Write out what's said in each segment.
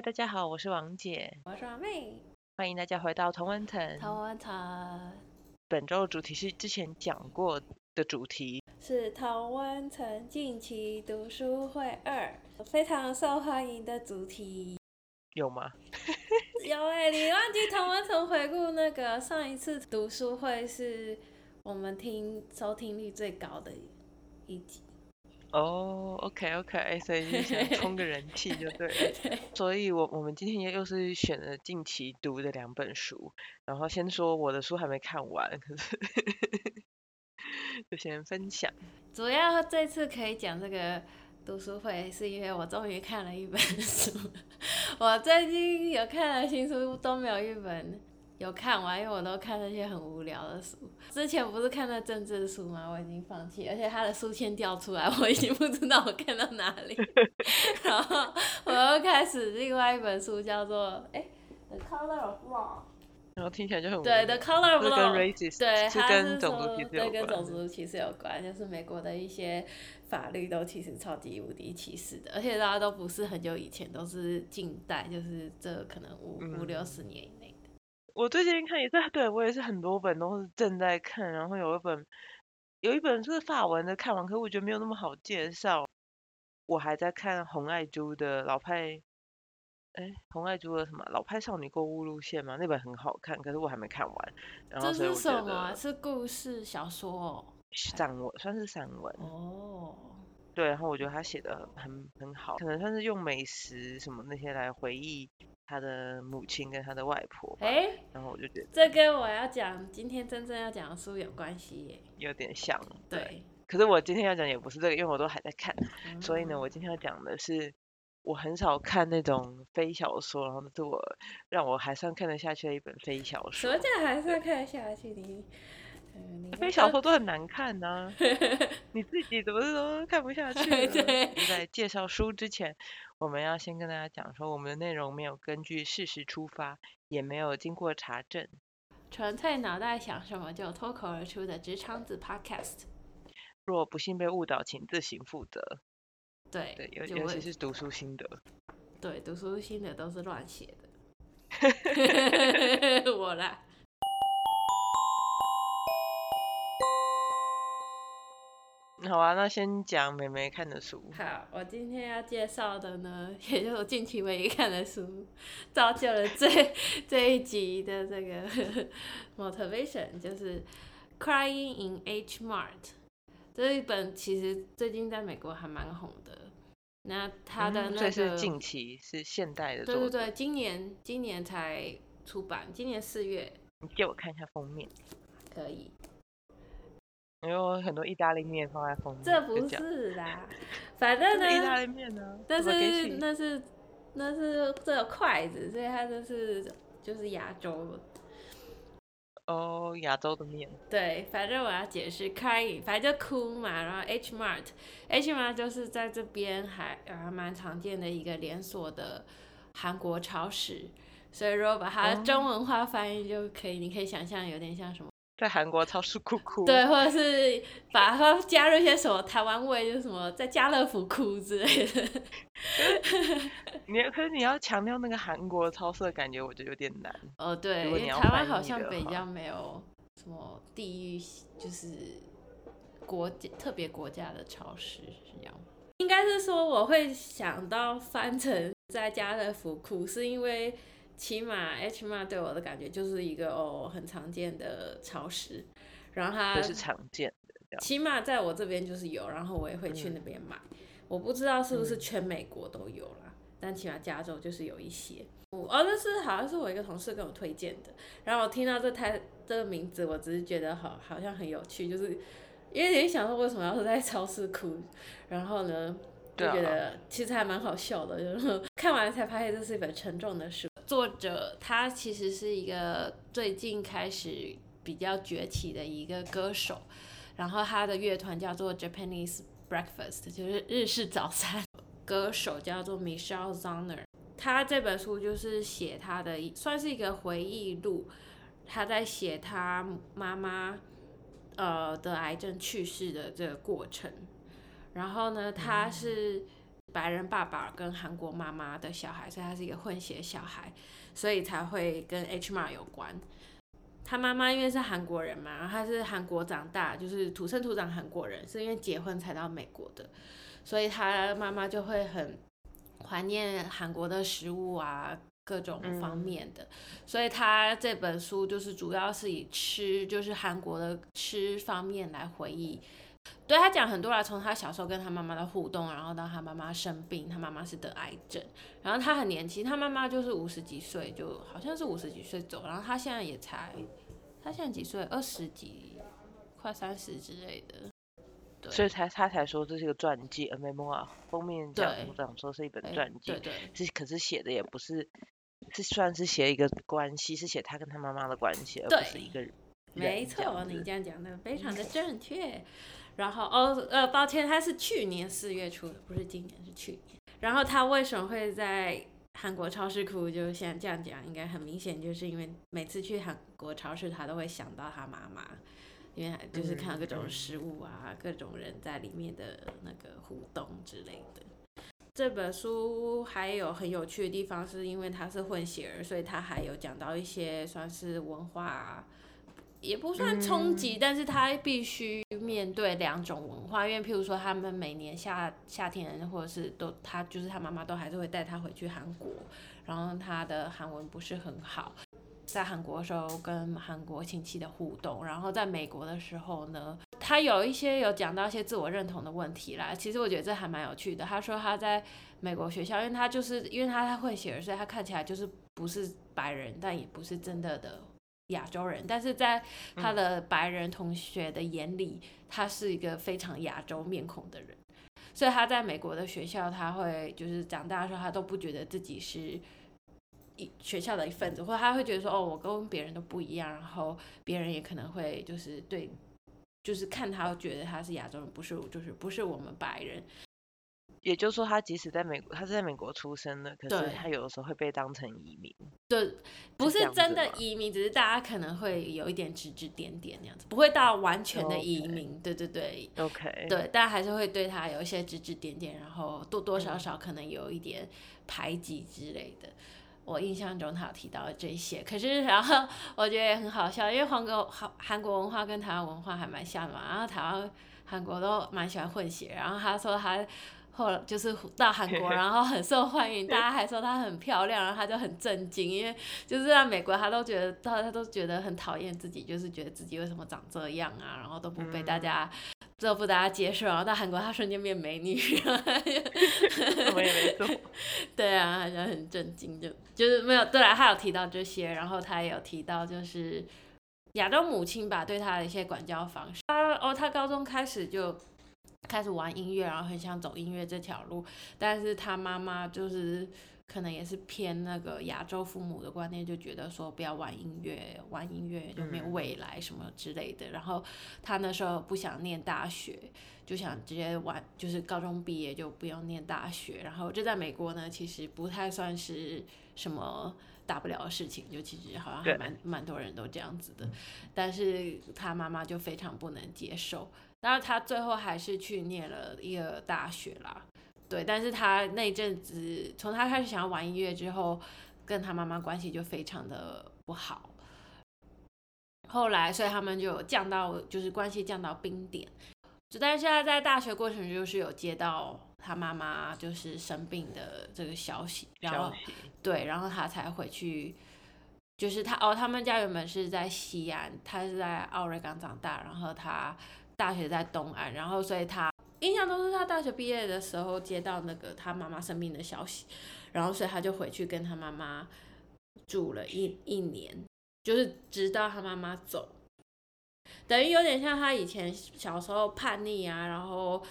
嗨，大家好，我是王姐，我是阿妹，欢迎大家回到同温层。台湾城本周的主题是之前讲过的主题，是同温层近期读书会二，非常受欢迎的主题。有吗？有哎、你忘记同温层回顾那个上一次读书会是我们听收听率最高的一集。哦、o k OK，所以就想 充个人气就对了。所以我我们今天又是选了近期读的两本书，然后先说我的书还没看完，可是就先分享。主要这次可以讲这个读书会，是因为我终于看了一本书。我最近有看了新书都没有一本有看完，因为我都看那些很无聊的书。之前不是看那政治书吗？我已经放弃，而且他的书签掉出来，我已经不知道我看到哪里。然后我又开始另外一本书，叫做哎，《The Color of Law》。然后听起来就很对，《The Color of Law》对，是他跟种是说族对。跟种族歧视有关，就是美国的一些法律都其实超级无敌歧视的，而且大家都不是很久以前，都是近代，就是这可能五五六嗯十年。我最近看也是，对我也是很多本都是正在看，然后有一本有一本是法文的，看完可我觉得没有那么好介绍。我还在看红爱珠的老派，哎，红爱珠的什么老派少女购物路线吗，那本很好看，可是我还没看完。然后这是所以我觉什么啊？是故事小说哦。散文算是散文，哦，对，然后我觉得他写的很很好，可能算是用美食什么那些来回忆他的母亲跟他的外婆吧。哎，然后我就觉得这跟我要讲今天真正要讲的书有关系耶。有点像，对。对，可是我今天要讲也不是这个，因为我都还在看，嗯所以呢，我今天要讲的是我很少看那种非小说，然后那是我让我还算看得下去的一本非小说什么。叫还算看得下去？你，非小说都很难看呐、你自己怎么都看不下 去在介绍书之前，我们要先跟大家讲说，我们的内容没有根据事实出发，也没有经过查证。纯粹脑袋想什么就脱口而出的直肠子 Podcast。若不幸被误导，请自行负责。对，对，尤尤其是读书心得。对读书心得都是乱写的。我啦，好啊，那先讲妹妹看的书。好，我今天要介绍的呢，也就是我近期唯一看的书，造就了这这一集的这个 motivation，就是《Crying in H Mart》这一本其实最近在美国还蛮红的。那它的嗯那个，所以是近期是现代的。对对对，今年今年才出版，今年四月你借我看一下封面，可以。因为很多意大利面放在封面。这不是啦，反正这是意大，利面呢、但是那是那是这有筷子，所以它就是就是亚洲的。哦，亚洲的面。对，反正我要解释 crying，反正就哭嘛。然后 H Mart，H Mart 就是在这边还还蛮常见的一个连锁的韩国超市，所以如果把它哦中文化翻译就可以，你可以想象有点像什么。在韩国超市哭哭。对，或者是把它加入一些什么台湾味，就是什么在家乐福哭之类的。你可是你要强调那个韩国超市的感觉，我觉得有点难。哦，对，因为台湾好像比较没有什么地域，就是国家特别国家的超市是这样吗。应该是说我会想到翻成在家乐福哭，是因为起码 H Mart 对我的感觉就是一个哦很常见的超市，然后它这是常见的。起码在我这边就是有，然后我也会去那边买。我不知道是不是嗯全美国都有啦，但起码加州就是有一些。哦，那是好像是我一个同事跟我推荐的，然后我听到这台这个名字，我只是觉得好好像很有趣，就是因为你想说为什么要是在超市哭，然后呢就觉得其实还蛮好笑的，就是看完才发现这是一本沉重的书。作者他其实是一个最近开始比较崛起的一个歌手，然后他的乐团叫做 Japanese Breakfast，就是日式早餐。歌手叫做 Michelle Zoner，他这本书就是写他的一算是一个回忆录，他在写他妈妈呃得癌症去世的这个过程。然后呢，他是白人爸爸跟韩国妈妈的小孩，所以他是一个混血小孩，所以才会跟 H M 有关。他妈妈因为是韩国人嘛，然后他是韩国长大，就是土生土长韩国人，是因为结婚才到美国的，所以他妈妈就会很怀念韩国的食物啊，各种方面的。所以他这本书就是主要是以吃，就是韩国的吃方面来回忆。对他讲很多啦，从他小时候跟他妈妈的互动，然后到他妈妈生病，他妈妈是得癌症，然后他很年轻，他妈妈就是五十几岁，就好像是五十几岁走，然后他现在也才，他现在几岁？二十几，快三十之类的。对，所以才他才说这是一个传记，而没梦啊，封面讲讲说是一本传记，对对，是可是写的也不是，是算是写一个关系，是写他跟他妈妈的关系，而不是一个人。没错，你这样讲的非常的正确。然后哦呃，抱歉，他是去年四月出的，不是今年，是去年。然后他为什么会在韩国超市哭？就现在这样讲，应该很明显，就是因为每次去韩国超市，他都会想到他妈妈，因为就是看到各种食物啊，各种人在里面的那个互动之类的。这本书还有很有趣的地方，是因为它是混血儿，所以他还有讲到一些算是文化。也不算冲击，但是他必须面对两种文化，因为譬如说他们每年夏夏天或者是都他就是他妈妈都还是会带他回去韩国，然后他的韩文不是很好，在韩国的时候跟韩国亲戚的互动，然后在美国的时候呢，他有一些有讲到一些自我认同的问题啦。其实我觉得这还蛮有趣的。他说他在美国学校，因为他就是因为他会写，所以他看起来就是不是白人，但也不是真的的。亚洲人，但是在他的白人同学的眼里，他是一个非常亚洲面孔的人，所以他在美国的学校，他会就是长大的时候，他都不觉得自己是一学校的一份子，或者他会觉得说，哦，我跟别人都不一样，然后别人也可能会就是对，就是看他觉得他是亚洲人，不是就是不是我们白人。也就是说，他即使在美国，他是在美国出生的，可是他有的时候会被当成移民。对，不是真的移民，只是大家可能会有一点指指点点那样子，不会到完全的移民。对对对，OK。对，大家还是会对他有一些指指点点，然后多多少少可能有一点排挤之类的。我印象中他有提到这些，可是然后我觉得也很好笑，因为韩国韩韩国文化跟台湾文化还蛮像的嘛，然后台湾韩国都蛮喜欢混血，然后他说他。后来就是到韩国，然后很受欢迎，大家还说她很漂亮，然后她就很震惊，因为就是在美国，她都觉得她她都觉得很讨厌自己，就是觉得自己为什么长这样啊，然后都不被大家都不大家接受，然后到韩国她瞬间变美女，我也没错，对啊，好像很震惊，就就是没有对啊，她有提到这些，然后她也有提到就是亚洲母亲吧对她的一些管教方式，她哦，她高中开始就。开始玩音乐，然后很想走音乐这条路，但是他妈妈就是可能也是偏那个亚洲父母的观念，就觉得说不要玩音乐，玩音乐就没有未来什么之类的。然后他那时候不想念大学，就想直接玩，就是高中毕业就不用念大学。然后这在美国呢，其实不太算是什么大不了的事情，就其实好像还蛮蛮多人都这样子的。但是他妈妈就非常不能接受。然后他最后还是去念了一个大学啦，对，但是他那阵子从他开始想要玩音乐之后，跟他妈妈关系就非常的不好。后来，所以他们就降到就是关系降到冰点。就但是现在在大学过程就是有接到他妈妈就是生病的这个消息，然后对，然后他才回去，就是他哦，他们家原本是在西安，他是在奥瑞冈长大，然后他。大学在东岸，然后所以他印象中是他大学毕业的时候接到那个他妈妈生病的消息，然后所以他就回去跟他妈妈住了一一年，就是直到他妈妈走，等于有点像他以前小时候叛逆啊，然后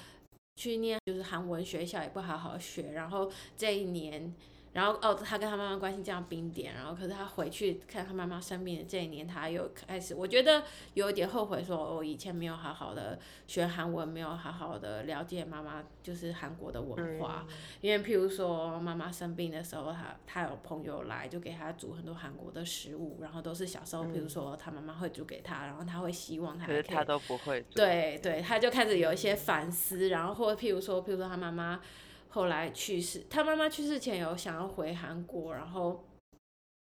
去念就是韩文学校也不好好学，然后这一年。然后哦，他跟他妈妈关系这样冰点，然后可是他回去看他妈妈生病的这一年，他又开始，我觉得有一点后悔，说我以前没有好好的学韩文，没有好好的了解妈妈就是韩国的文化。因为譬如说妈妈生病的时候，他他有朋友来，就给他煮很多韩国的食物，然后都是小时候，譬如说他妈妈会煮给他，然后他会希望他可是他都不会。对对，他就开始有一些反思，然后或者譬如说，譬如说他妈妈。后来去世，他妈妈去世前有想要回韩国，然后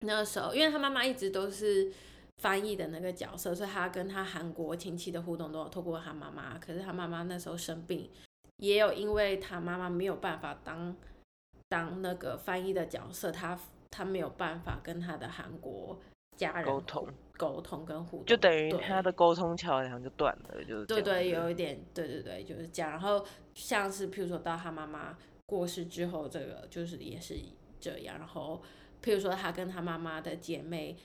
那时候，因为他妈妈一直都是翻译的那个角色，所以他跟他韩国亲戚的互动都有透过他妈妈。可是他妈妈那时候生病，也有因为他妈妈没有办法当当那个翻译的角色，他他没有办法跟他的韩国家人沟通沟通跟互动，就等于对他的沟通桥梁就断了，就是对对，有一点，对对对，就是这样。然后像是譬如说到他妈妈过世之后，这个就是也是这样。然后譬如说他跟他妈妈的姐妹，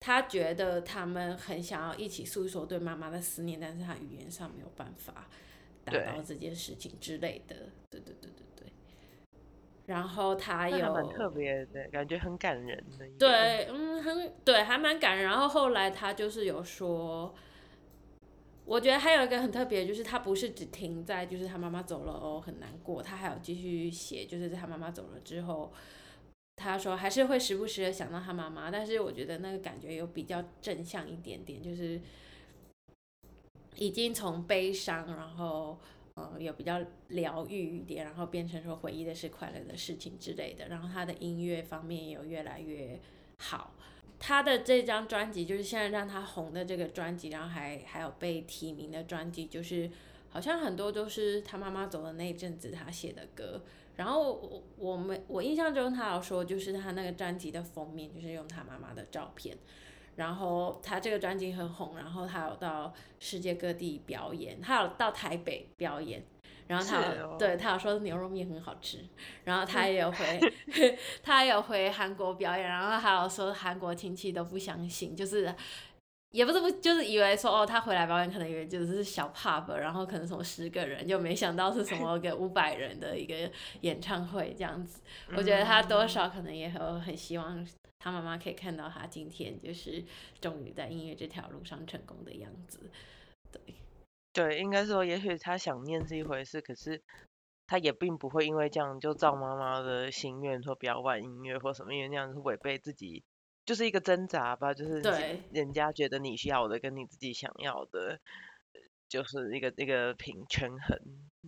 他觉得他们很想要一起诉说对妈妈的思念，但是他语言上没有办法达到这件事情之类的。对对对对对。然后他有蛮特别的，感觉很感人的。对，嗯，很对，还蛮感人。然后后来他就是有说，我觉得还有一个很特别，就是他不是只停在就是他妈妈走了哦很难过，他还有继续写，就是在他妈妈走了之后，他说还是会时不时的想到他妈妈，但是我觉得那个感觉有比较正向一点点，就是已经从悲伤，然后。呃，有比较疗愈一点，然后变成说回忆的是快乐的事情之类的。然后他的音乐方面也有越来越好。他的这张专辑就是现在让他红的这个专辑，然后还还有被提名的专辑，就是好像很多都是他妈妈走的那一阵子他写的歌。然后我我们我印象中他有说，就是他那个专辑的封面就是用他妈妈的照片。然后他这个专辑很红，然后他有到世界各地表演，他有到台北表演，然后他有、哦对他有说牛肉面很好吃，然后他也有回 他也有回韩国表演，然后还有说韩国亲戚都不相信，就是也不是不就是以为说哦他回来表演可能以为就是小 pub，然后可能什么十个人，就没想到是什么 个五百人的一个演唱会这样子。我觉得他多少可能也有很希望他妈妈可以看到他今天就是终于在音乐这条路上成功的样子。对，对，应该说，也许他想念是一回事，可是他也并不会因为这样就照妈妈的心愿说不要玩音乐或什么，因为那样是违背自己，就是一个挣扎吧，就是对人家觉得你需要的跟你自己想要的，就是一个一个平权衡。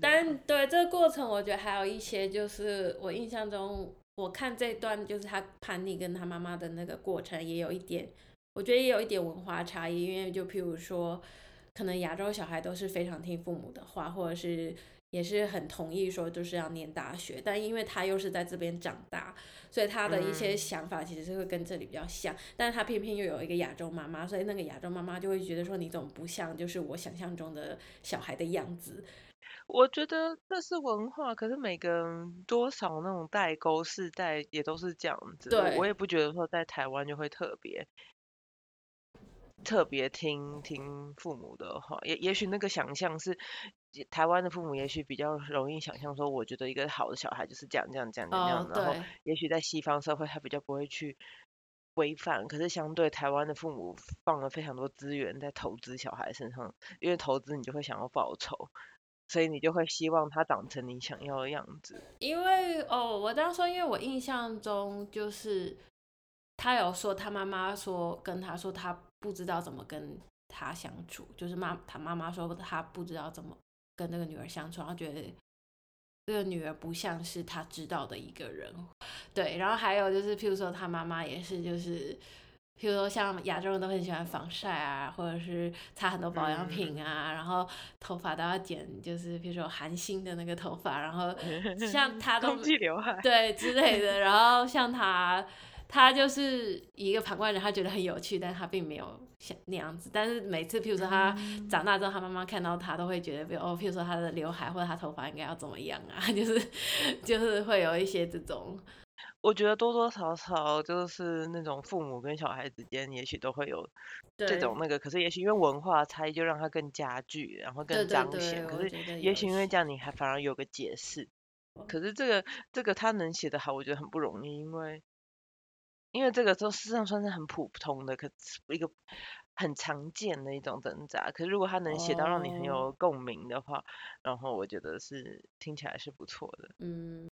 但对这个过程，我觉得还有一些就是我印象中，我看这段就是他叛逆跟他妈妈的那个过程，也有一点，我觉得也有一点文化差异，因为就譬如说，可能亚洲小孩都是非常听父母的话，或者是也是很同意说就是要念大学，但因为他又是在这边长大，所以他的一些嗯。想法其实是会跟这里比较像，但是他偏偏又有一个亚洲妈妈，所以那个亚洲妈妈就会觉得说你怎么不像就是我想象中的小孩的样子，我觉得这是文化，可是每个人多少那种代沟世代也都是这样子。我对我也不觉得说在台湾就会特别特别听听父母的话，也也许那个想象是台湾的父母也许比较容易想象说，我觉得一个好的小孩就是这样这样这样这样，哦，然后对。也许在西方社会他比较不会去规范，可是相对台湾的父母放了非常多资源在投资小孩身上，因为投资你就会想要报酬。所以你就会希望他长成你想要的样子。因为哦，我这样说，因为我印象中就是他有说他妈妈说跟他说他不知道怎么跟他相处，就是妈他妈妈说他不知道怎么跟那个女儿相处，然后觉得这个女儿不像是他知道的一个人。对，然后还有就是，譬如说他妈妈也是就是。譬如说，像亚洲人都很喜欢防晒啊，或者是擦很多保养品啊，然后头发都要剪，就是比如说韩星的那个头发，然后像 他都空气刘海，对之类的。然后像他，他就是一个旁观人，他觉得很有趣，但他并没有像那样子。但是每次，譬如说他长大之后，他妈妈看到他，都会觉得，比如哦，譬如说他的刘海或者他头发应该要怎么样啊，就是就是会有一些这种。我觉得多多少少就是那种父母跟小孩之间，也许都会有这对种那个，可是也许因为文化差异，就让它更加剧，然后更彰对，显。可是也许因为这样，你还反而有个解释。可是这个这个他能写得好，我觉得很不容易，因为因为这个都事实上算是很普通的，可是一个很常见的一种挣扎。可是如果他能写到让你很哦有共鸣的话，然后我觉得是听起来是不错的。嗯，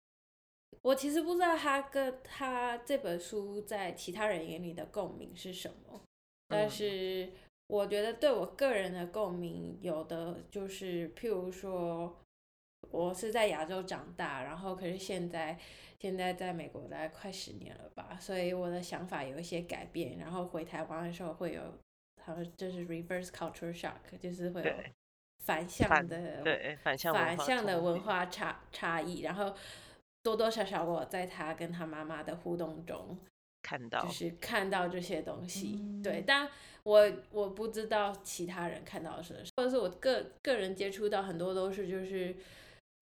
我其实不知道他跟他这本书在其他人眼里的共鸣是什么，但嗯是我觉得对我个人的共鸣有的就是，譬如说，我是在亚洲长大，然后可是现在现在在美国大概快十年了吧，所以我的想法有一些改变，然后回台湾的时候会有，他们就是 reverse culture shock，就是会有反向的对反向反向的文化差差异，然后多多少少我在他跟他妈妈的互动中，看到就是看到这些东西，嗯对，但我我不知道其他人看到的是什么，或者是我个个人接触到很多都是就是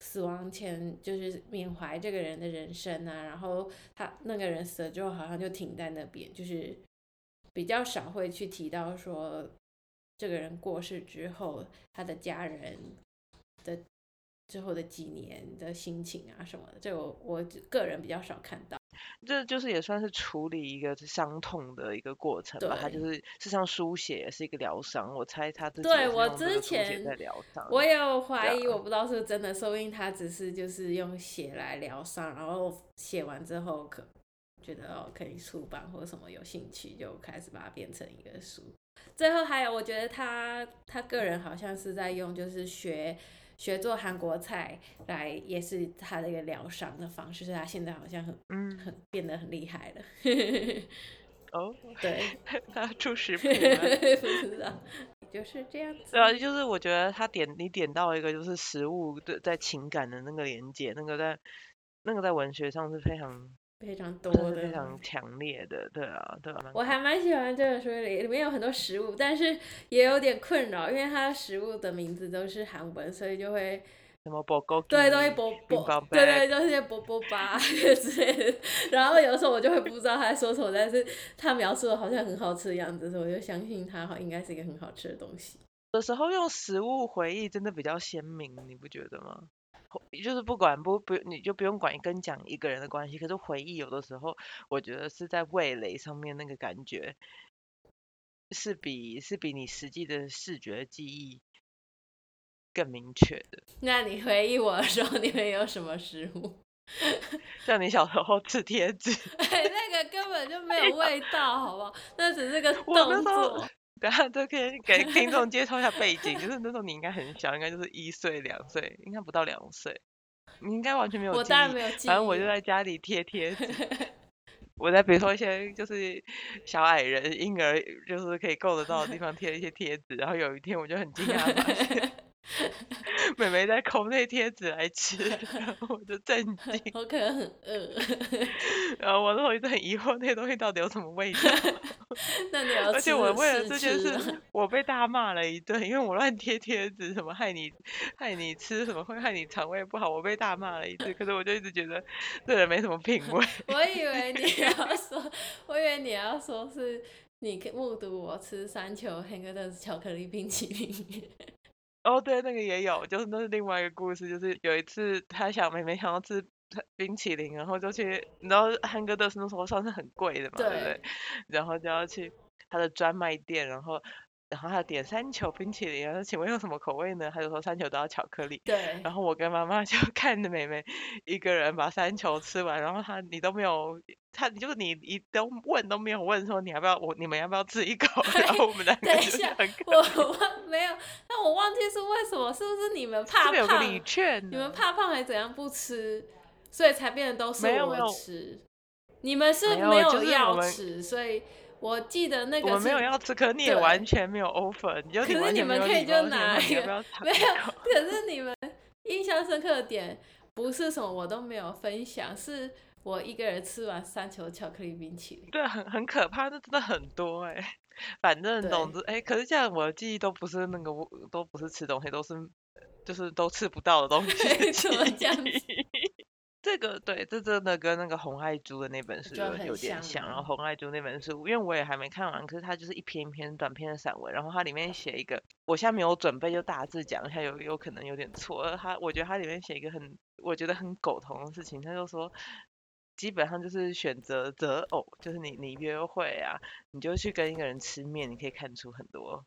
死亡前就是缅怀这个人的人生啊，然后他那个人死了之后好像就停在那边，就是比较少会去提到说这个人过世之后他的家人的之后的几年的心情啊什么的，这我我个人比较少看到。这就是也算是处理一个伤痛的一个过程吧。他就是事实上书写也是一个疗伤，我猜他自己对我之前在疗伤。我也有怀疑，我不知道是真的，说不定他只是就是用写来疗伤，然后写完之后可觉得哦可以出版或者什么有兴趣，就开始把它变成一个书。最后还有，我觉得他他个人好像是在用就是学学做韩国菜来，也是他的一个疗伤的方式，所以他现在好像很嗯，很变得很厉害了。哦，对，他出食谱了。不知道，就是这样子。对啊，就是我觉得他点你点到一个就是食物对在情感的那个连接，那个在那个在文学上是非常非常多的，非常强烈的，对啊，对啊，我还蛮喜欢这本书里，里面有很多食物，但是也有点困扰，因为它的食物的名字都是韩文，所以就会什么波勾对都会波波对对，都是些波波吧之类的。然后有时候我就会不知道他在说什么，但是他描述的好像很好吃的样子，所以我就相信它好应该是一个很好吃的东西。有时候用食物回忆真的比较鲜明，你不觉得吗？就是不管不不，你就不用管跟讲一个人的关系，可是回忆有的时候，我觉得是在味蕾上面那个感觉，是比是比你实际的视觉记忆更明确的。那你回忆我的时候，你会有什么食物？像你小时候吃贴纸，哎，那个根本就没有味道，好不好？那只是个动作。等下都可以给听众介绍一下背景，就是那时候你应该很小，应该就是一岁两岁，应该不到两岁，你应该完全没有记我当然忆没有记忆。反正我就在家里贴贴纸，我在比如说一些就是小矮人、婴儿，就是可以够得到的地方贴一些贴纸。然后有一天我就很惊讶发现 妹妹在抠那贴纸来吃，然后我就震惊。我可能很饿。然后我那时候一直很疑惑那些东西到底有什么味道，那你要而且我为了这件事，我被大骂了一顿，因为我乱贴贴纸，什么害你害你吃什么会害你肠胃不好，我被大骂了一顿。可是我就一直觉得这人没什么品味。我以为你要说，我以为你要说是你目睹我吃三球黑格的巧克力冰淇淋。哦，对，那个也有，就是那是另外一个故事，就是有一次他想妹妹想要吃冰淇淋，然后就去，你知道汉哥德斯那时候算是很贵的嘛，对不对对？然后就要去他的专卖店，然后然后他点三球冰淇淋，然 后请问用什么口味呢？他就说三球都要巧克力。对，然后我跟妈妈就 看着妹妹一个人把三球吃完，然后他你都没有，他就是你你都问都没有问说你要不要我你们要不要吃一口，然后我们两个就很可我忘没有，但我忘记是为什么，是不是你们怕是不是有个胖？礼券你们？怕胖还是怎样不吃，所以才变得都是我没有没有吃。你们是没有要吃，所以我记得那个我们没有要吃，可你也完全没有 offer，你就可是你们可以就拿一个 没有 可是你们印象深刻的点不是什么我都没有分享，是我一个人吃完三球巧克力冰淇淋。对，很很可怕，那真的很多哎、反正对总之哎、可是这样我的记忆都不是那个，都不是吃东西，都是就是都吃不到的东西的 记怎么这样子忆。这个对，这真的跟那个红爱珠的那本书有有点像像。然后吗红爱珠那本书，因为我也还没看完，可是它就是一篇一篇短篇的散文，然后它里面写一个，我现在没有准备，就大致讲一下，有有可能有点错。而它我觉得它里面写一个很，我觉得很苟同的事情，他就说。基本上就是选择择偶，就是你你约会啊，你就去跟一个人吃面，你可以看出很多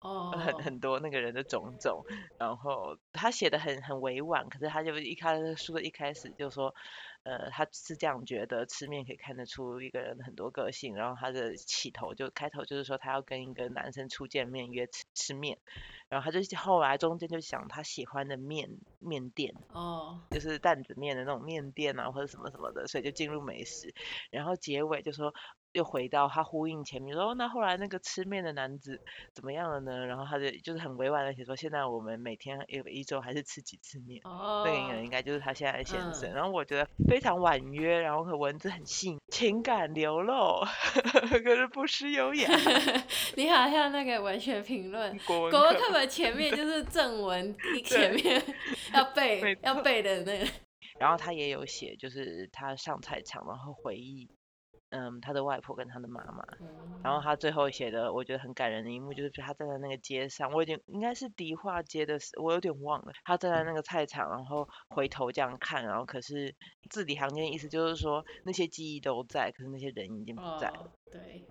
哦，很很多那个人的种种，然后他写的很很委婉，可是他就一开始书的一开始就说，呃，他是这样觉得，吃面可以看得出一个人很多个性，然后他的起头就开头就是说他要跟一个男生初见面约吃吃面，然后他就后来中间就想他喜欢的面面店，哦，就是担子面的那种面店啊或者什么什么的，所以就进入美食，然后结尾就说。又回到他呼应前面说，那后来那个吃面的男子怎么样了呢？然后他就就是很委婉的写说，现在我们每天有一周还是吃几次面。哦，那个人应该就是他现在的先生。嗯然后我觉得非常婉约，然后和文字很细，情感流露，可是不失优雅。你好像那个文学评论，国文国文课课本前面就是正文，前面要背要背的那个，然后他也有写，就是他上菜场，然后回忆，嗯，他的外婆跟他的妈妈。然后他最后写的，我觉得很感人的一幕，就是他站在那个街上，我有点应该是迪化街的时，我有点忘了。他站在那个菜场，然后回头这样看，然后可是字里行间意思就是说，那些记忆都在，可是那些人已经不在了。哦，对，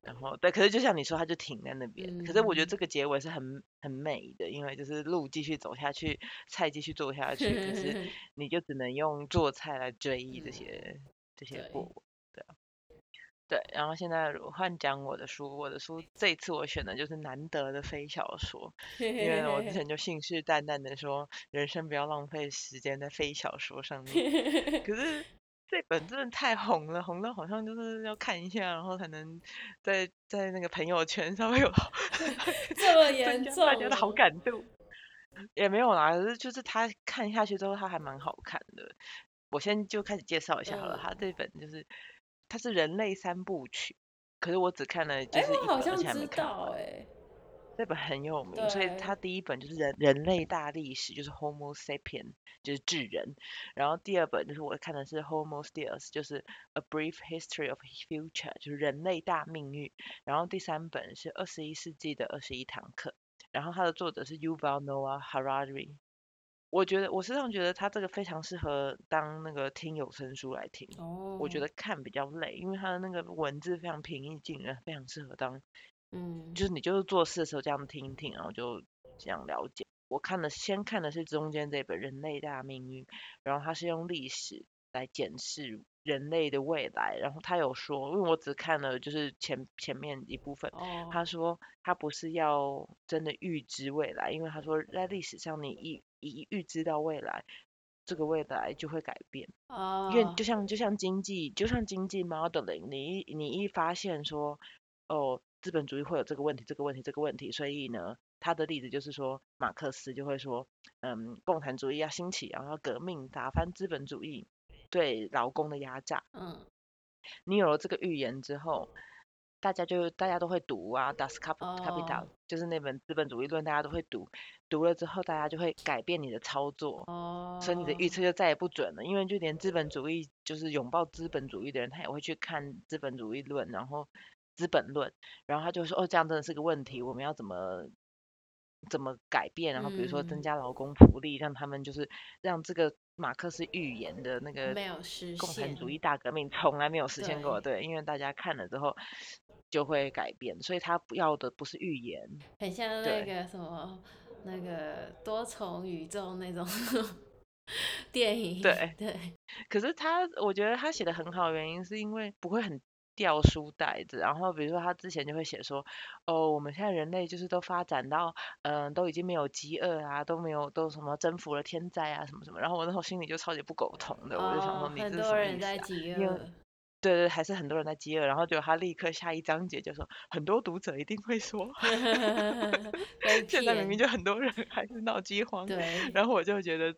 然后对，可是就像你说，他就停在那边。可是我觉得嗯这个结尾是很很美的，因为就是路继续走下去，菜继续做下去，可是 你就只能用做菜来追忆这嗯些、这些过往。对，然后现在我换讲我的书，我的书这一次我选的就是难得的非小说，因为我之前 就信誓旦旦的说，人生不要浪费时间在非小说上面。可是 这本真的太红了，红到好像就是要看一下，然后才能在在那个朋友圈稍微有这么增严重，加大家的好感度。也没有啦，可是就是他看下去之后，他还蛮好看的。我先就开始介绍一下好了，嗯他这本就是它是人类三部曲，可是我只看了就哎，是一本，而我好像且还没知看完。道哎，这本很有名，所以它第一本就是人人类大历史，就是 Homo sapien，就是智人。然后第二本就是我看的是 Homo Deus，就是 A Brief History of Future，就是人类大命运。然后第三本是二十一世纪的二十一堂课，然后它的作者是 Yuval Noah Harari。我觉得我实际上觉得他这个非常适合当那个听有声书来听。哦，我觉得看比较累，因为他的那个文字非常平易近人，非常适合当嗯，就是你就是做事的时候这样听一听，然后就这样了解。我看的先看的是中间这本《人类大命运》，然后它是用历史来检视人类的未来。然后他有说，因为我只看了就是前前面一部分，哦，他说他不是要真的预知未来，因为他说在历史上你一一预知到未来，这个未来就会改变。哦，因为就像就像经济，就像经济 modeling，你一你一发现说，哦，资本主义会有这个问题，这个问题，这个问题，所以呢，他的例子就是说，马克思就会说，嗯，共产主义要兴起，然后要革命，打翻资本主义对劳工的压榨。嗯，你有了这个预言之后，大家就大家都会读啊，Das 哦就是那本《资本主义论》，大家都会读，读了之后，大家就会改变你的操作。哦，所以你的预测就再也不准了，因为就连资本主义就是拥抱资本主义的人，他也会去看《资本主义论》，然后《资本论》，然后他就说，哦，这样真的是个问题，我们要怎么怎么改变？然后比如说增嗯加劳工福利，让他们就是让这个马克思预言的那个没有实共产主义大革命从来没有实现过，对，因为大家看了之后就会改变，所以他不要的不是预言，很像那个什么那个多重宇宙那种 电影，对对，可是他，我觉得他写的很好，原因是因为不会很掉书袋子。然后比如说他之前就会写说，哦，我们现在人类就是都发展到，嗯、都已经没有饥饿啊，都没有都什么征服了天灾啊什么什么。然后我那时候心里就超级不苟同的，我就想说哦，你是什么意思、多人在啊？饥饿，对对，还是很多人在饥饿。然后就他立刻下一章节就说，很多读者一定会说，被现在明明，就很多人还是闹饥荒。对，然后我就觉得，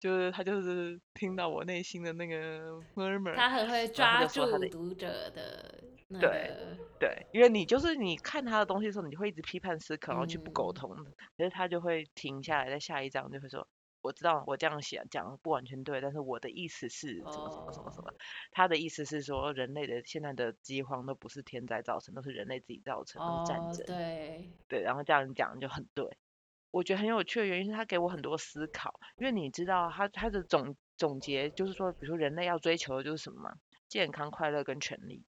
就是他就是听到我内心的那个 murmur，他很会抓住读者的那对个，对，因为你就是你看他的东西的时候，你会一直批判思考，然后去不苟嗯同的，可是他就会停下来，在下一章就会说，我知道我这样写讲不完全对，但是我的意思是什么什么什么什哦么，他的意思是说，人类的现在的饥荒都不是天灾造成，都是人类自己造成，都是战哦，争，对，对，然后这样讲就很对。我觉得很有趣的原因是他给我很多思考，因为你知道他他的总总结就是说，比如说人类要追求的就是什么嘛，健康、快乐跟权利。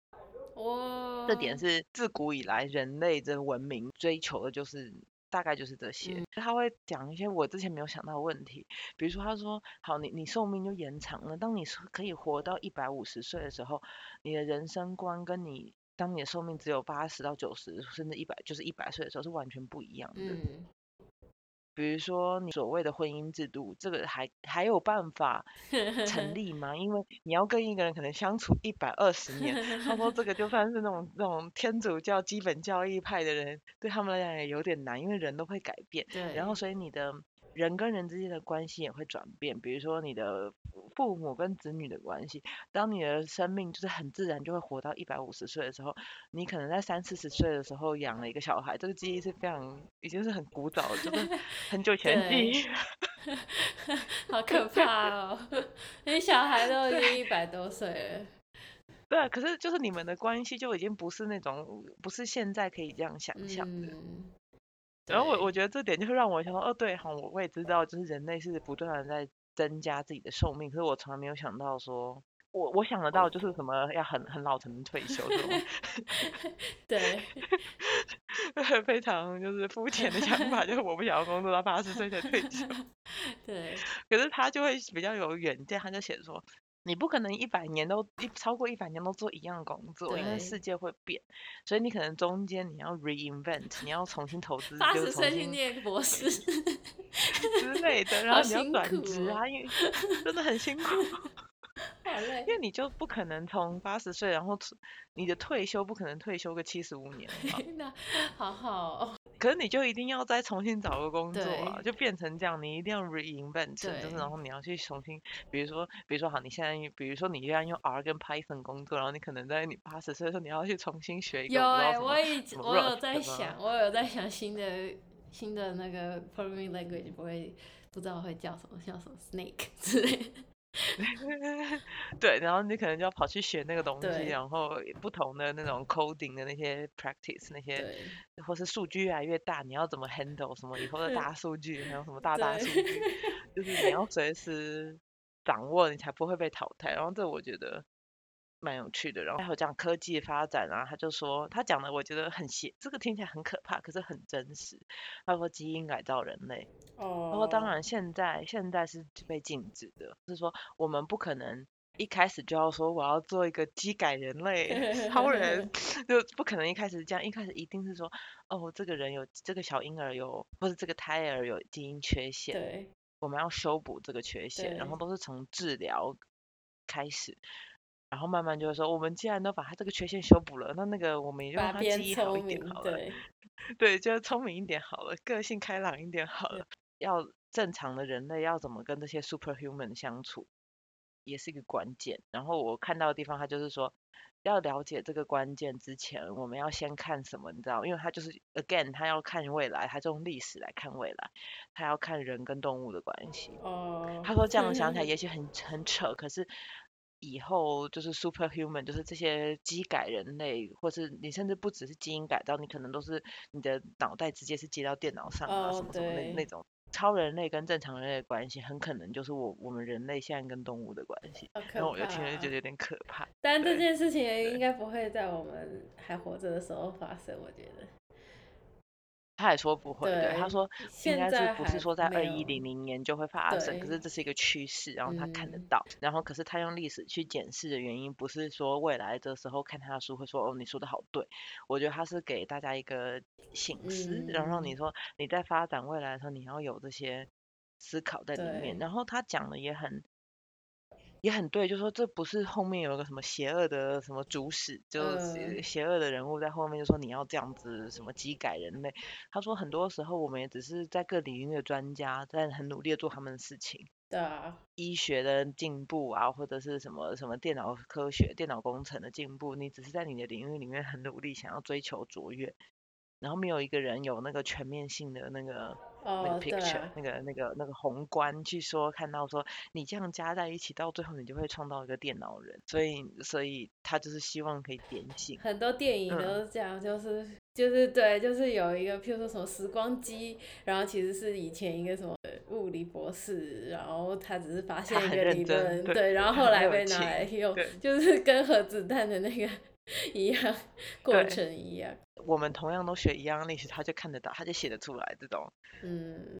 哦这点是自古以来人类的文明追求的就是大概就是这些。他会讲一些我之前没有想到的问题，比如说他说，好，你你寿命就延长了，当你可以活到一百五十岁的时候，你的人生观跟你当你的寿命只有八十到九十，甚至一百，就是一百岁的时候是完全不一样的。比如说你所谓的婚姻制度，这个还还有办法成 立吗？因为你要跟一个人可能相处一百二十年，他说这个就算是那种那种天主教基本教义派的人，对他们来讲也有点难，因为人都会改变。对。然后所以你的。人跟人之间的关系也会转变，比如说你的父母跟子女的关系。当你的生命就是很自然就会活到一百五十岁的时候，你可能在三四十岁的时候养了一个小孩，这个记忆是非常已经是很古早，就是 很久前的记忆。好可怕哦！你小孩都已经一百多岁了。对啊，可是就是你们的关系就已经不是那种，不是现在可以这样想象的。然后我我觉得这点就会让我想到，哦对，好，我我也知道，就是人类是不断的在增加自己的寿命，可是我从来没有想到说，我我想得到就是什么要很很老才能退休这种，对，非常就是肤浅的想法，就是我不想要工作到八十岁才退休，对，可是他就会比较有远见，他就写说。你不可能一百年都一超过一百年都做一样工作，因为世界会变，所以你可能中间你要 reinvent，你要重新投资，八十岁去念博士之类的，然后你要转职啊，因为 真的很辛苦。好累，因为你就不可能从八十岁，然后你的退休不可能退休个七十五年。那好好，可是你就一定要再重新找个工作啊，就变成这样，你一定要 reinvent，就是然后你要去重新，比如说，比如说好，你现在，比如说你现在用 R 跟 Python 工作，然后你可能在你八十岁的时候，你要去重新学一个。有哎，我已我有在想，我有在想新的新的那个 programming language 不会不知道会叫什么，叫什么 Snake 之类。对，然后你可能就要跑去学那个东西，然后不同的那种 coding 的那些 practice 那些，或是数据越来越大，你要怎么 handle 什么以后的大 数据，还有什么大大数据，就是你要 随时掌握，你才不会被淘汰。然后这我觉得。蛮有趣的，然后还有讲科技发展啊，他就说他讲的我觉得很邪，这个听起来很可怕，可是很真实。他说基因改造人类，哦，他说当然现在现在是被禁止的，是说我们不可能一开始就要说我要做一个机改人类超人，就不可能一开始这样，一开始一定是说哦这个人有这个小婴儿有，或者这个胎儿有基因缺陷，对，我们要修补这个缺陷，然后都是从治疗开始。然后慢慢就是说，我们既然都把他这个缺陷修补了，那那个我们也就让他记忆好一点好了。对，对，就聪明一点好了，个性开朗一点好了。要正常的人类要怎么跟这些 superhuman 相处，也是一个关键。然后我看到的地方，他就是说，要了解这个关键之前，我们要先看什么？你知道，因为他就是 again，他要看未来，他用历史来看未来，他要看人跟动物的关系。哦。他说这样想起来也许很很扯，可是。以后就是 superhuman，就是这些机改人类，或是你甚至不只是基因改造，你可能都是你的脑袋直接是接到电脑上啊，什么什么那那种超人类跟正常人类的关系，很可能就是我我们人类现在跟动物的关系。然后我就听了就觉得有点可怕。但这件事情应该不会在我们还活着的时候发生，我觉得。他也说不会，对，他说应该是不是说在二一零零年就会发生，可是这是一个趋势，然后他看得到，然后可是他用历史去检视的原因，不是说未来的时候看他的书会说哦你说的好对，我觉得他是给大家一个醒思，然后你说你在发展未来的时候你要有这些思考在里面，然后他讲的也很。也很对，就说这不是后面有一个什么邪恶的什么主使，就邪恶的人物在后面就说你要这样子什么机改人类。他说很多时候我们也只是在各领域的专家，在很努力的做他们的事情。对啊。医学的进步啊，或者是什么什么电脑科学、电脑工程的进步，你只是在你的领域里面很努力，想要追求卓越。然后没有一个人有那个全面性的那个那个 picture，那个那个那个宏观去说看到说你这样加在一起，到最后你就会创造一个电脑人。所以所以他就是希望可以点醒。很多电影都是这样，就是就是对，就是有一个譬如说什么时光机，然后其实是以前一个什么物理博士，然后他只是发现一个理论，对，然后后来被拿来用，就是跟核子弹的那个。一样，过程一样。我们同样都学一样历史，他就看得到，他就写得出来这种。嗯。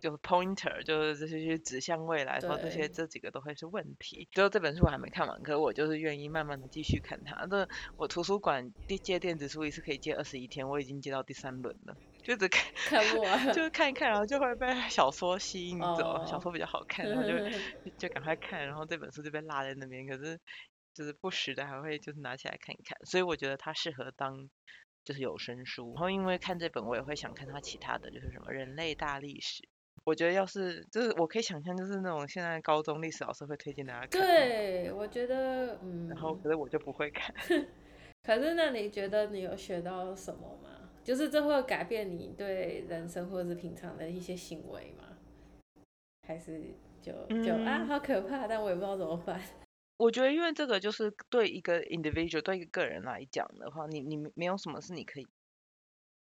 就 pointer 就是这些指向未来，说这些这几个都会是问题。最后这本书我还没看完，可是我就是愿意慢慢的继续看它。这我图书馆借电子书一次可以借二十一天，我已经借到第三轮了，就只看看不完，就是看一看，然后就会被小说吸引走，小说比较好看，然后就 就赶快看，然后这本书就被落在那边。可是就是不时的还会就是拿起来看一看，所以我觉得它适合当就是有声书。然后因为看这本，我也会想看它其他的就是什么人类大历史。我觉得要是就是我可以想象，就是那种现在高中历史老师会推荐大家看。对，我觉得嗯。然后可是我就不会看。可是那你觉得你有学到什么吗？就是这会改变你对人生或者是平常的一些行为吗？还是就就啊好可怕，但我也不知道怎么办。我觉得因为这个就是对一个 individual 对一个个人来讲的话，你你没有什么是你可以。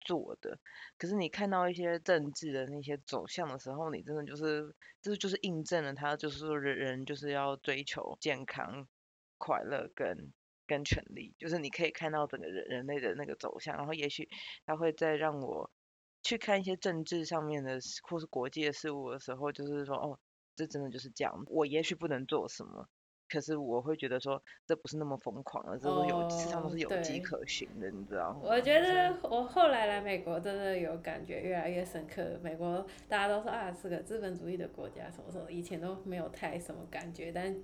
做的，可是你看到一些政治的那些走向的时候，你真的就是，这就是印证了他就是说人人就是要追求健康、快乐跟跟权利，就是你可以看到整个人人类的那个走向，然后也许他会再让我去看一些政治上面的或是国际的事物的时候，就是说哦，这真的就是这样，我也许不能做什么。可是我会觉得说，这不是那么疯狂的，这都有，实际上都是有迹可循的，你知道吗？我觉得我后来来美国，真的有感觉越来越深刻。美国大家都说啊，是个资本主义的国家，什么什么，以前都没有太什么感觉，但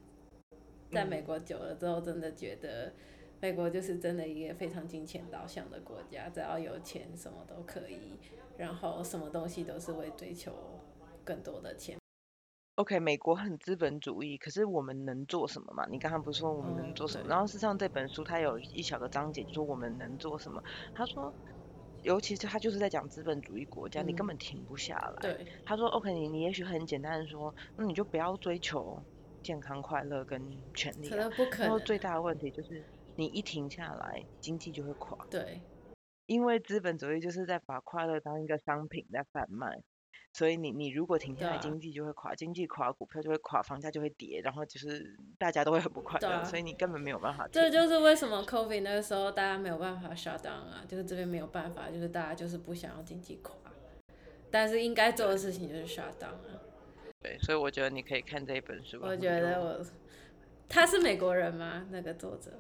在美国久了之后，真的觉得美国就是真的一个非常金钱导向的国家，只要有钱，什么都可以，然后什么东西都是为追求更多的钱。OK，美国很资本主义，可是我们能做什么嘛？你刚刚不是说我们能做什么？然后事实上这本书它有一小个章节就说我们能做什么。他说，尤其是他就是在讲资本主义国家，你根本停不下来。对。他说 OK，你你也许很简单的说，那你就不要追求健康、快乐跟权利。可能不可能。然后最大的问题就是你一停下来，经济就会垮。对。因为资本主义就是在把快乐当一个商品在贩卖。所以你你如果停下来，经济就会垮，经济垮，股票就会垮，房价就会跌，然后就是大家都会很不快乐，所以你根本没有办法。这就是为什么 COVID 那个时候大家没有办法 shut down 啊，就是这边没有办法，就是大家就是不想要经济垮，但是应该做的事情就是 shut down 啊。对，所以我觉得你可以看这一本书。我觉得我他是美国人吗？那个作者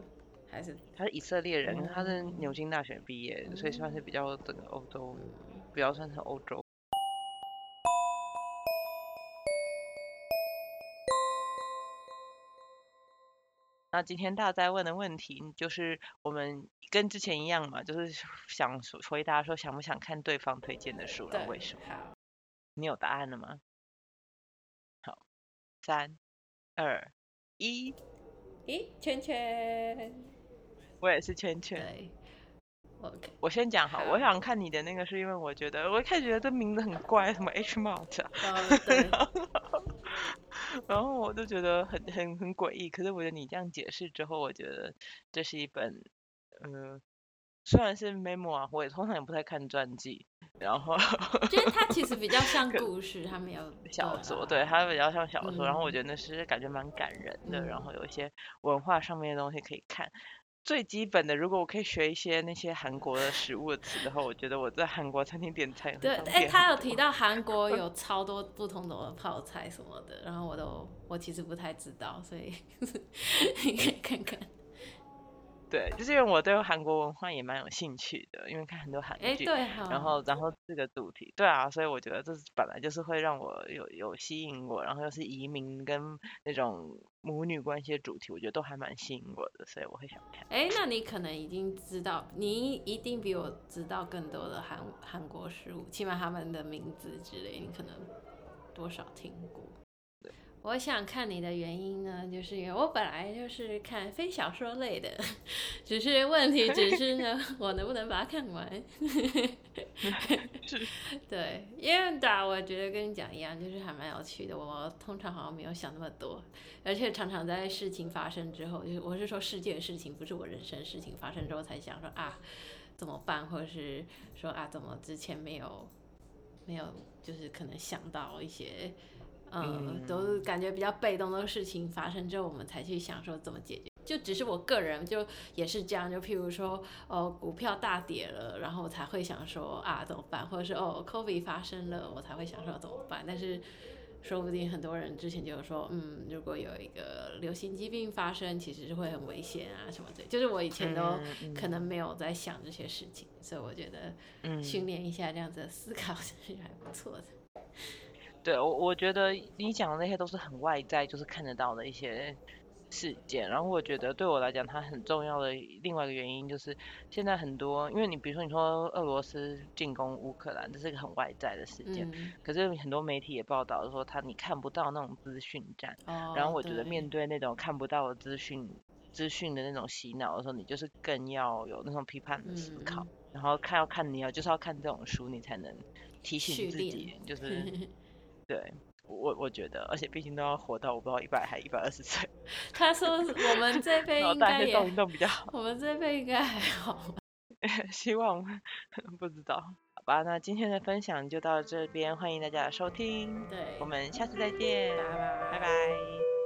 还是他是以色列人，他是牛津大学毕业，所以算是比较整个欧洲，比较算是欧洲。那今天大家问的问题，就是我们跟之前一样嘛，就是想回答说想不想看对方推荐的书，了为什么？你有答案了吗？好，三、二、一，咦圈圈。我也是圈圈。我先讲好，我想看你的那个是因为我觉得我一开始觉得这名字很怪，什么 H Mart。然后我就觉得很很很诡异，可是我觉得你这样解释之后，我觉得这是一本，嗯，虽然是 memoir，我也通常也不太看传记，然后，觉得它其实比较 像故事，它没有小说，对，它比较像小说，然后我觉得那是感觉蛮感人的，然后有一些文化上面的东西可以看。最基本的，如果我可以学一些那些韩国的食物的词的话，我觉得我在韩国餐厅点菜对，哎，他有提到韩国 有超多不同的泡菜什么的，然后我都我其实不太知道，所以你 可以看看。对，就是因为我对韩国文化也蛮有兴趣的，因为看很多韩剧，然后然后这个主题，对啊，所以我觉得这是本来就是会让我有有吸引我，然后又是移民跟那种母女关系的主题，我觉得都还蛮吸引我的，所以我会想看。哎，那你可能已经知道，你一定比我知道更多的韩韩国食物，起码他们的名字之类，你可能多少听过。我想看你的原因呢，就是因为我本来就是看非小说类的，只是问题只是呢，我能不能把它看完？对，因为打我觉得跟你讲一样，就是还蛮有趣的。我通常好像没有想那么多，而且常常在事情发生之后，就是我是说世界的事情，不是我人生事情发生之后才想说啊怎么办，或者是说啊怎么之前没有没有，就是可能想到一些。嗯，都是感觉比较被动的事情发生之后，我们才去想说怎么解决。就只是我个人就也是这样，就譬如说，哦，股票大跌了，然后我才会想说啊怎么办，或者是哦，COVID 发生了，我才会想说怎么办。但是说不定很多人之前就有说，嗯，如果有一个流行疾病发生，其实是会很危险啊什么的。就是我以前都可能没有在想这些事情，所以我觉得嗯训练一下这样子的思考 是还不错的。对我我觉得你讲的那些都是很外在，就是看得到的一些事件。然后我觉得对我来讲，它很重要的另外一个原因就是，现在很多，因为你比如说你说俄罗斯进攻乌克兰，这是一个很外在的事件，嗯，可是很多媒体也报道说，他你看不到那种资讯战。哦，然后我觉得面对那种看不到的资讯资讯的那种洗脑的时候，你就是更要有那种批判的思嗯考，然后看要看你要就是要看这种书，你才能提醒自己，就是 对。我我觉得，而且毕竟都要活到我不知道一百还一百二十岁，他说我们这辈脑应该也动一动比较好。我们这辈应该还好。希望不知道，好吧？那今天的分享就到这边，欢迎大家的收听，对，我们下次再见，拜拜拜拜